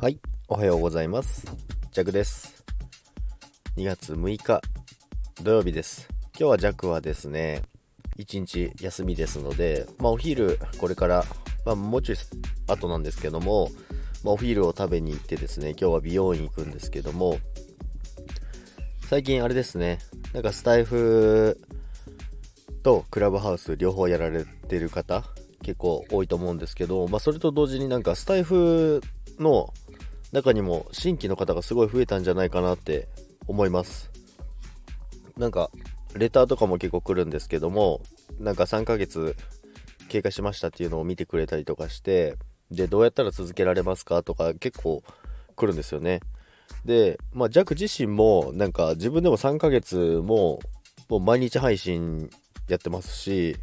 はい、おはようございます。ジャクです。2月6日土曜日です。今日はジャクはですね、1日休みですので、まあ、お昼これから、まあ、もうちょい後なんですけども、まあ、お昼を食べに行ってですね、今日は美容院行くんですけども、最近あれですね、なんかスタイフとクラブハウス両方やられてる方結構多いと思うんですけど、まあ、それと同時になんかスタイフの中にも新規の方がすごい増えたんじゃないかなって思います。なんか、レターとかも結構来るんですけども、なんか3ヶ月経過しましたっていうのを見てくれたりとかして、で、どうやったら続けられますかとか結構来るんですよね。で、まあ、ジャック自身も、なんか自分でも3ヶ月も、もう毎日配信やってますし、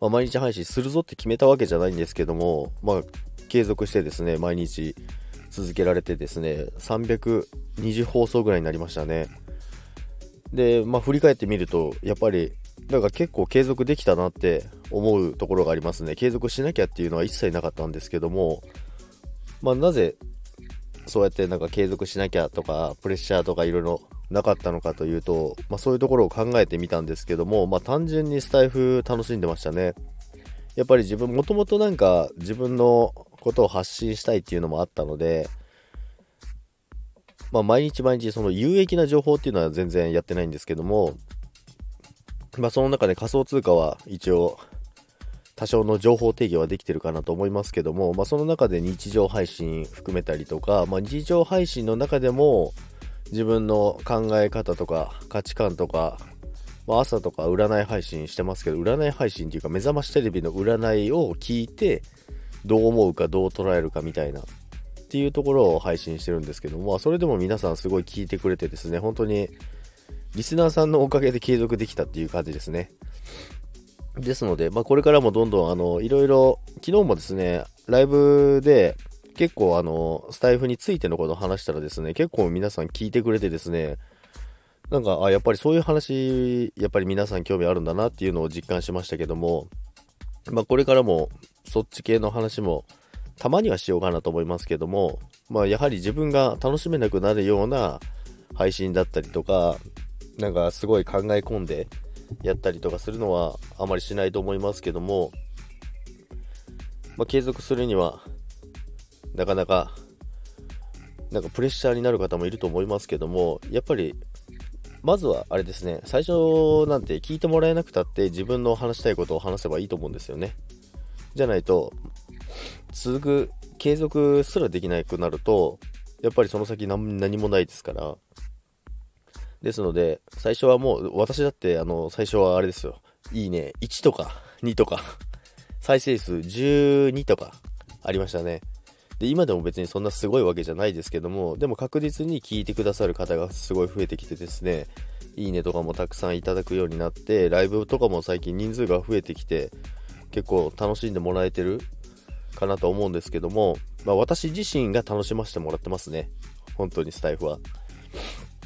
まあ、毎日配信するぞって決めたわけじゃないんですけども、まあ、継続してですね、毎日続けられてですね、320放送ぐらいになりましたね。で、まあ、振り返ってみると、やっぱり、なんか結構継続できたなって思うところがありますね。継続しなきゃっていうのは一切なかったんですけども、まあ、なぜ、そうやってなんか継続しなきゃとか、プレッシャーとかいろいろなかったのかというと、まあ、そういうところを考えてみたんですけども、まあ、単純にスタイフ楽しんでましたね。やっぱり自分、もともとなんか自分のことを発信したいっていうのもあったので、まあ、毎日毎日その有益な情報っていうのは全然やってないんですけども、まあ、その中で仮想通貨は一応多少の情報提供はできてるかなと思いますけども、まあ、その中で日常配信含めたりとか、まあ、日常配信の中でも自分の考え方とか価値観とか、まあ、朝とか占い配信してますけど占い配信っていうか目覚ましテレビの占いを聞いてどう思うかどう捉えるかみたいなっていうところを配信してるんですけども、それでも皆さんすごい聞いてくれてですね、本当にリスナーさんのおかげで継続できたっていう感じですね。ですので、まあ、これからもどんどんあのいろいろ昨日もですねライブで結構あのスタイフについてのことを話したらですね結構皆さん聞いてくれてですねなんかあやっぱりそういう話やっぱり皆さん興味あるんだなっていうのを実感しましたけどもまあ、これからもそっち系の話もたまにはしようかなと思いますけども、まあ、やはり自分が楽しめなくなるような配信だったりとか、なんかすごい考え込んでやったりとかするのはあまりしないと思いますけども、まあ、継続するにはなかなかなんかプレッシャーになる方もいると思いますけども、やっぱりまずはあれですね、最初なんて聞いてもらえなくたって自分の話したいことを話せばいいと思うんですよね。じゃないと、続く、継続すらできなくなると、やっぱりその先何もないですから。ですので、最初はもう、私だって、あの、最初はあれですよ。いいね、1とか2とか、再生数12とかありましたね。で、今でも別にそんなすごいわけじゃないですけども、でも確実に聞いてくださる方がすごい増えてきてですね、いいねとかもたくさんいただくようになって、ライブとかも最近人数が増えてきて、結構楽しんでもらえてるかなと思うんですけども、まあ、私自身が楽しませてもらってますね。本当にスタイフは。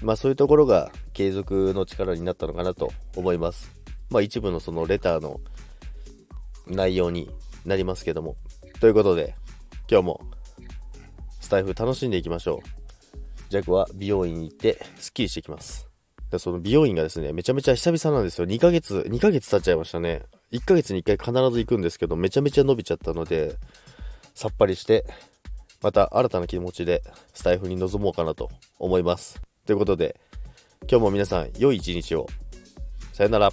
まあそういうところが継続の力になったのかなと思います。まあ一部のそのレターの内容になりますけども。ということで、今日もタイフ楽しんでいきましょう。ジャックは美容院に行ってスッキリしてきます。でその美容院がですね、めちゃめちゃ久々なんですよ。2ヶ月、2ヶ月経っちゃいましたね。1ヶ月に1回必ず行くんですけど、めちゃめちゃ伸びちゃったので、さっぱりして、また新たな気持ちでスタイフに臨もうかなと思います。ということで、今日も皆さん良い一日を。さよなら。